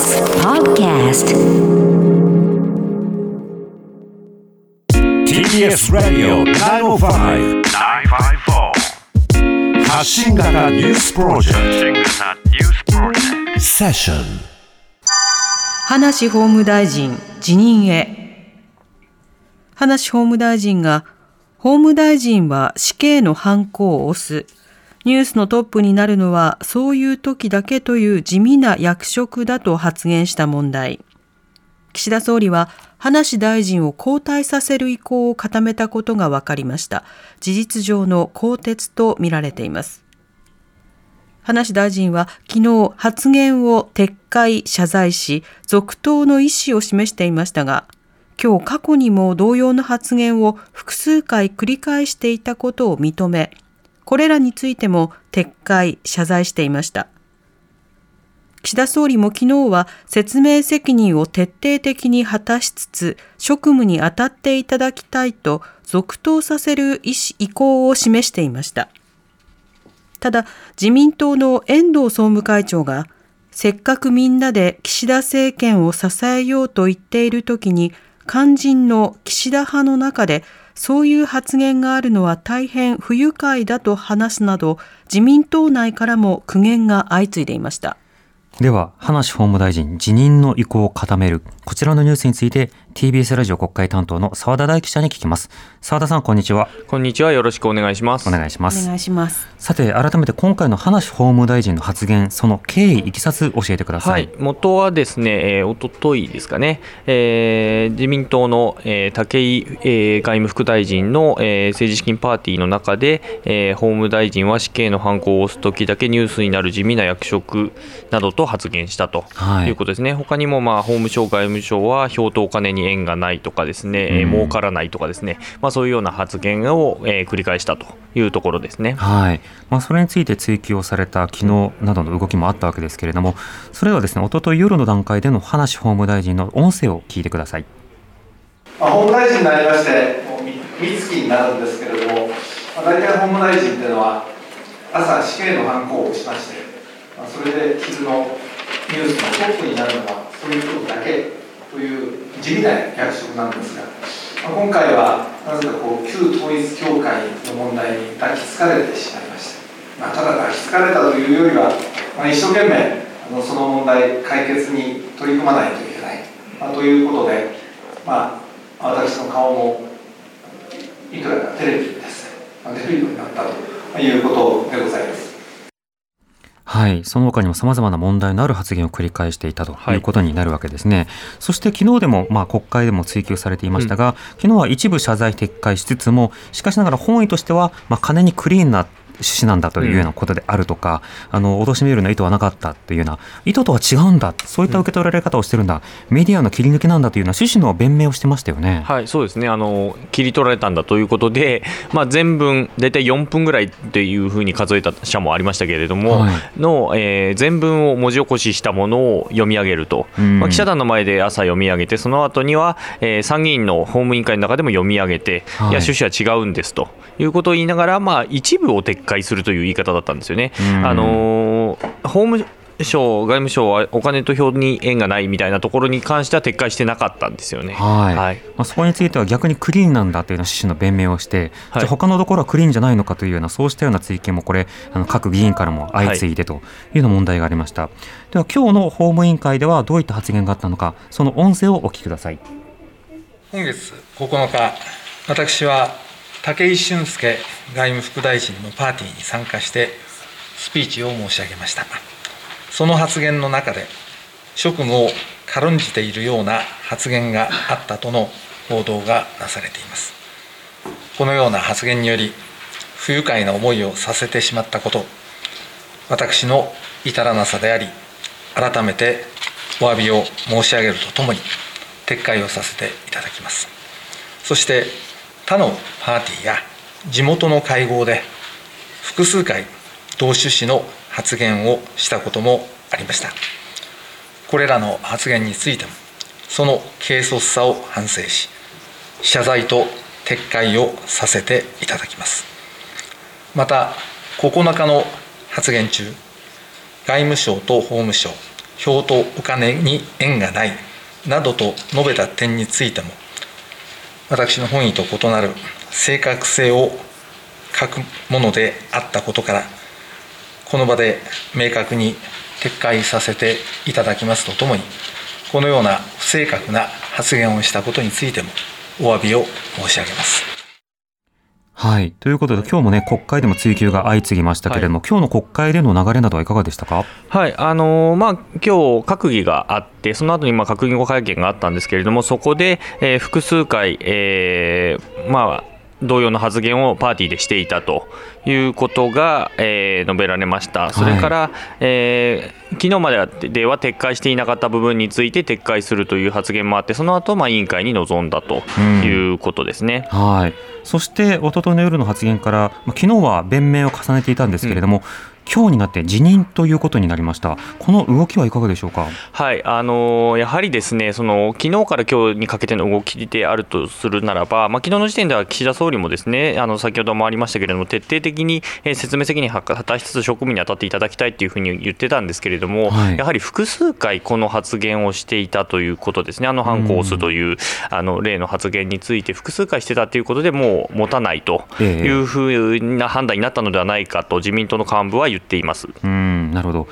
TBS Podcast TBS ラディオ905-954発信型ニュースプロジェクト。セッション葉梨法務大臣辞任へ。葉梨法務大臣が法務大臣は死刑のハンコを押すニュースのトップになるのはそういう時だけという地味な役職だと発言した問題。岸田総理は葉梨大臣を交代させる意向を固めたことが分かりました。事実上の更迭とみられています。葉梨大臣は昨日発言を撤回謝罪し続投の意思を示していましたが今日過去にも同様の発言を複数回繰り返していたことを認めこれらについても撤回謝罪していました。岸田総理も昨日は説明責任を徹底的に果たしつつ職務に当たっていただきたいと続投させる意思意向を示していました。ただ自民党の遠藤総務会長がせっかくみんなで岸田政権を支えようと言っている時に肝心の岸田派の中でそういう発言があるのは大変不愉快だと話すなど自民党内からも苦言が相次いでいました。では、葉梨法務大臣辞任の意向を固める、こちらのニュースについて、TBS ラジオ国会担当の澤田大記者に聞きます。澤田さん、こんにちは。こんにちは。よろしくお願いします。お願いします。お願いします。さて、改めて今回の葉梨法務大臣の発言、その経緯、いきさつ教えてください。はい、元はですね、えー、おとといですかね、えー、自民党の、えー、武井、えー、外務副大臣の、えー、政治資金パーティーの中で、えー、法務大臣は死刑の犯行を押すときだけニュースになる地味な役職などと発言したとい。うことですね。はい、他にも、まあ、法務省、外務省は票とお金に縁がないとかかですね、うん、儲からないとかですね、まあ、そういうような発言を、えー、繰り返したというところですね、はい。まあ、それについて追及をされた昨日などの動きもあったわけですけれども、それはですね一昨日夜の段階での葉梨法務大臣の音声を聞いてください。まあ、法務大臣になりまして、もう三月になるんですけれども、まあ、大体法務大臣っていうのは、朝、死刑の犯行をしまして、まあ、それで昼のニュースのトップになるのは、そういうことだけという地味な役職なんですが、まあ、今回はなぜかこう旧統一教会の問題に抱きつかれてしまいました、まあ、ただ抱きつかれたというよりは、まあ、一生懸命あのその問題解決に取り組まないといけない、まあ、ということで、まあ、私の顔もいくらかテレビです、ね、出るようになったということでございます。はい、その他にもさまざまな問題のある発言を繰り返していたということになるわけですね。はい、そして昨日でも、まあ、国会でも追及されていましたが、うん、昨日は一部謝罪撤回しつつも、しかしながら本意としては、まあ、金にクリーンな趣旨なんだというようなことであるとか、うん、あの脅しメールの意図はなかったというような意図とは違うんだそういった受け取られ方をしてるんだ、うん、メディアの切り抜きなんだというような趣旨の弁明をしてましたよね。はいそうですね。あの切り取られたんだということで、まあ、全文大体4分ぐらいっていうふうに数えた社もありましたけれども、はい、の、えー、全文を文字起こししたものを読み上げると、うん、まあ、記者団の前で朝読み上げてその後には、えー、参議院の法務委員会の中でも読み上げて、はい、いや趣旨は違うんですということを言いながら、まあ、一部を撤回するという言い方だったんですよね。あの法務省、外務省はお金と票に縁がないみたいなところに関しては撤回してなかったんですよね、はい。はい、まあ、そこについては逆にクリーンなんだというような趣旨の弁明をして、はい、じゃ他のところはクリーンじゃないのかというような、そうしたような追及もこれ、あの各議員からも相次いでとい。うような問題がありました。はい、では、今日の法務委員会ではどういった発言があったのか、その音声をお聞きください。今月9日、私は武井俊介外務副大臣のパーティーに参加してスピーチを申し上げました。その発言の中で職務を軽んじているような発言があったとの報道がなされています。このような発言により不愉快な思いをさせてしまったこと私の至らなさであり改めてお詫びを申し上げるとともに撤回をさせていただきます。そして他のパーティーや地元の会合で複数回同趣旨の発言をしたこともありました。これらの発言についてもその軽率さを反省し謝罪と撤回をさせていただきます。また9日の発言中外務省と法務省票とお金に縁がないなどと述べた点についても私の本意と異なる正確性を欠くものであったことからこの場で明確に撤回させていただきますとともにこのような不正確な発言をしたことについてもお詫びを申し上げます。はい。ということで、今日もね、国会でも追及が相次ぎましたけれども、はい、今日の国会での流れなどはいかがでしたか？はい。あのー、まあ、今日閣議があって、その後にまあ閣議後会見があったんですけれども、そこで、えー、複数回、えー、まあ、同様の発言をパーティーでしていたということが、えー、述べられました、それから、はい、えー、昨日まででは撤回していなかった部分について撤回するという発言もあって、その後まあ委員会に臨んだということですね、うん、はいそして一昨日の夜の発言から、まあ、昨日は弁明を重ねていたんですけれども、今日になって辞任ということになりました。この動きはいかがでしょうか？はい、あのやはりですね、その昨日から今日にかけての動きであるとするならば、まあ昨日の時点では岸田総理もですね、あの先ほどもありましたけれども、徹底的に説明責任を果たしつつ職務に当たっていただきたいというふうに言ってたんですけれども、はい、やはり複数回この発言をしていたということですね。あの反抗すという、うん、あの例の発言について複数回してたということでもう持たないというふうな判断になったのではないかと自民党の幹部は言っています。うん、なるほど。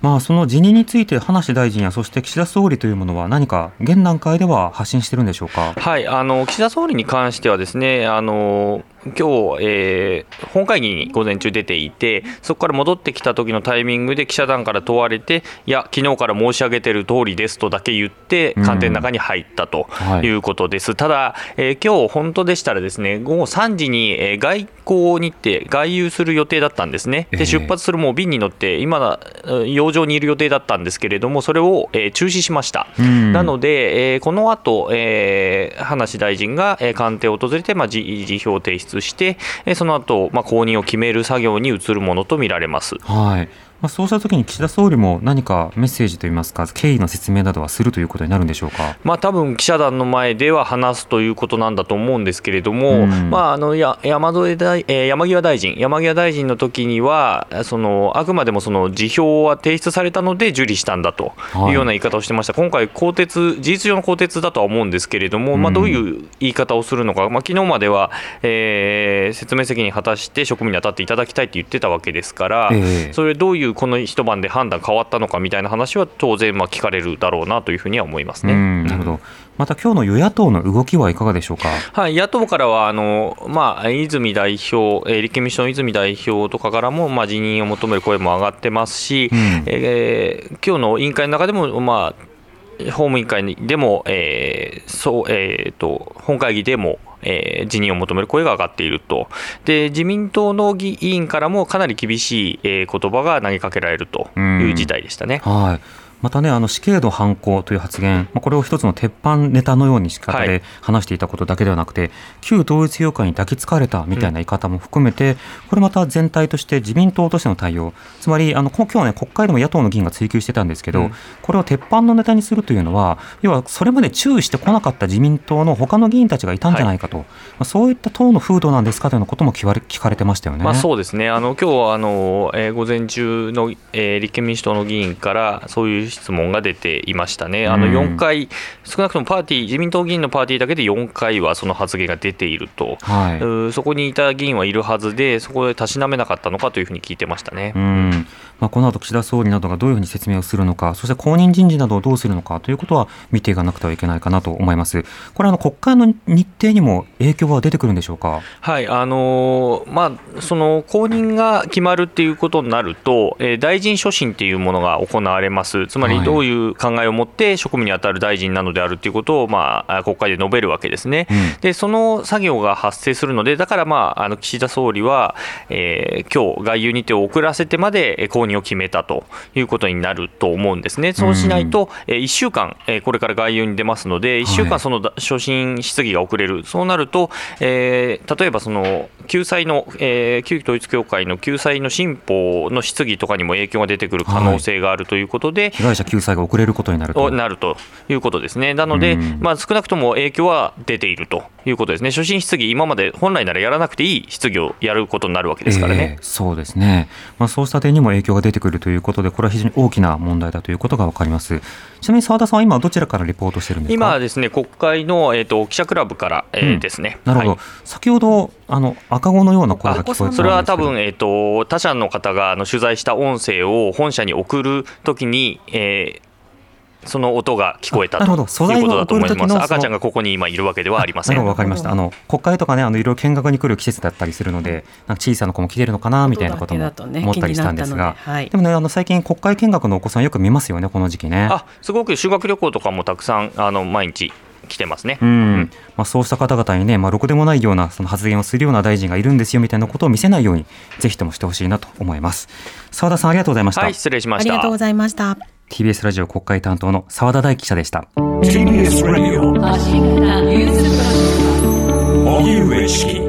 まあ、その辞任について葉梨大臣やそして岸田総理というものは何か現段階では発信してるんでしょうか？はいあの岸田総理に関してはですねあの今日、えー、本会議に午前中出ていて、そこから戻ってきた時のタイミングで記者団から問われて、いや、昨日から申し上げている通りですとだけ言って、官邸の中に入ったとい。うことです。うんはい、ただ、えー、今日本当でしたら、ですね午後3時に、えー、外交日程、外遊する予定だったんですね、で出発するもう便に乗って、今、洋上にいる予定だったんですけれども、それを、えー、中止しました。うん、なので、えー、この後、えー、葉梨大臣が、えー、官邸を訪れて、まあ、辞表提出して、その後、まあ後任を決める作業に移るものとみられます。はいまあ、そうしたときに岸田総理も何かメッセージといいますか、経緯の説明などはするということになるんでしょうか、まあ多分記者団の前では話すということなんだと思うんですけれども、うん、まあ、あのや山添大、えー、山際大臣、山際大臣の時には、そのあくまでもその辞表は提出されたので受理したんだとい。うような言い方をしてました、はい、今回、更迭、事実上の更迭だとは思うんですけれども、まあ、どういう言い方をするのか、まあ昨日までは、えー、説明責任果たして職務に当たっていただきたいと言ってたわけですから、えー、それ、どういうこの一晩で判断変わったのかみたいな話は当然まあ聞かれるだろうなというふうには思いますね。なるほど。また今日の与野党の動きはいかがでしょうか？はい、野党からはあのまあ泉代表、えー、立憲民主党の泉代表とかからもまあ辞任を求める声も上がってますし、うん、えー、今日の委員会の中でもまあ法務委員会でも、えーそうえーと本会議でもえー、辞任を求める声が上がっていると、で自民党の議員からもかなり厳しい、えー、言葉が投げかけられるという事態でしたね。はいまたね、あの死刑の犯行という発言、まあ、これを一つの鉄板ネタのように仕方で話していたことだけではなくて、はい、旧統一教会に抱きつかれたみたいな言い方も含めて、うん、これまた全体として自民党としての対応、つまりあの今日はね、国会でも野党の議員が追及してたんですけど、うん、これを鉄板のネタにするというのは、要はそれまで注意してこなかった自民党の他の議員たちがいたんじゃないかと、はい、まあ、そういった党の風土なんですかということも聞かれ聞かれてましたよね。まあ、そうですね。あの今日はあの、えー、午前中の、えー、立憲民主党の議員からそういう質問が出ていましたね、あの4回、少なくともパーティー、自民党議員のパーティーだけで4回はその発言が出ていると、はい、そこにいた議員はいるはずで、そこでたしなめなかったのかというふうに聞いてましたね。うんまあ、この後岸田総理などがどういうふうに説明をするのか、そして後任人事などをどうするのかということは見ていかなくてはいけないかなと思います。これあの国会の日程にも影響は出てくるんでしょうか？はいあのー、まあその後任が決まるっていうことになると、えー、大臣所信っていうものが行われます。つまりどういう考えを持って職務に当たる大臣なのであるということをまあ国会で述べるわけですね。うん、でその作業が発生するので、だからまああの岸田総理は、えー、今日外遊日程を遅らせてまで後任を決めたということになると思うんですね。そうしないと、え1週間、えこれから外遊に出ますので、1週間その所信質疑が遅れる、そうなると、えー、例えばその救済の、えー、旧統一教会の救済の新法の質疑とかにも影響が出てくる可能性があるということで、はい、被害者救済が遅れることになると。なるということですね、なので、まあ、少なくとも影響は出ているということですね、初心質疑、今まで本来ならやらなくていい質疑をやることになるわけですからね、えー、そうですね、まあ、そうした点にも影響が出てくるということで、これは非常に大きな問題だということが分かります。ちなみに澤田さんは今、どちらからリポートしてるんですか？今はですね、国会の、えーと、記者クラブから、えー、ですね。なるほど、はい、先ほどあの赤子のような声が聞こえたそれは多分、えーと、他社の方があの取材した音声を本社に送るときに、えーその音が聞こえたということだと思います。赤ちゃんがここに今いるわけではありません。わかりました。あの国会とかね、あのいろいろ見学に来る季節だったりするので、なんか小さな子も来てるのかなみたいなことも思ったりしたんですが、はい、でもね、あの最近国会見学のお子さんよく見ますよね、この時期ね。あ、すごく修学旅行とかもたくさんあの毎日来てますね、うん、まあ、そうした方々にね、まあ、ろくでもないようなその発言をするような大臣がいるんですよみたいなことを見せないように、ぜひともしてほしいなと思います。澤田さん、ありがとうございました。はい、失礼しました。ありがとうございました。TBS ラジオ国会担当の澤田大記者でした。TBS ラジオ荻上チキ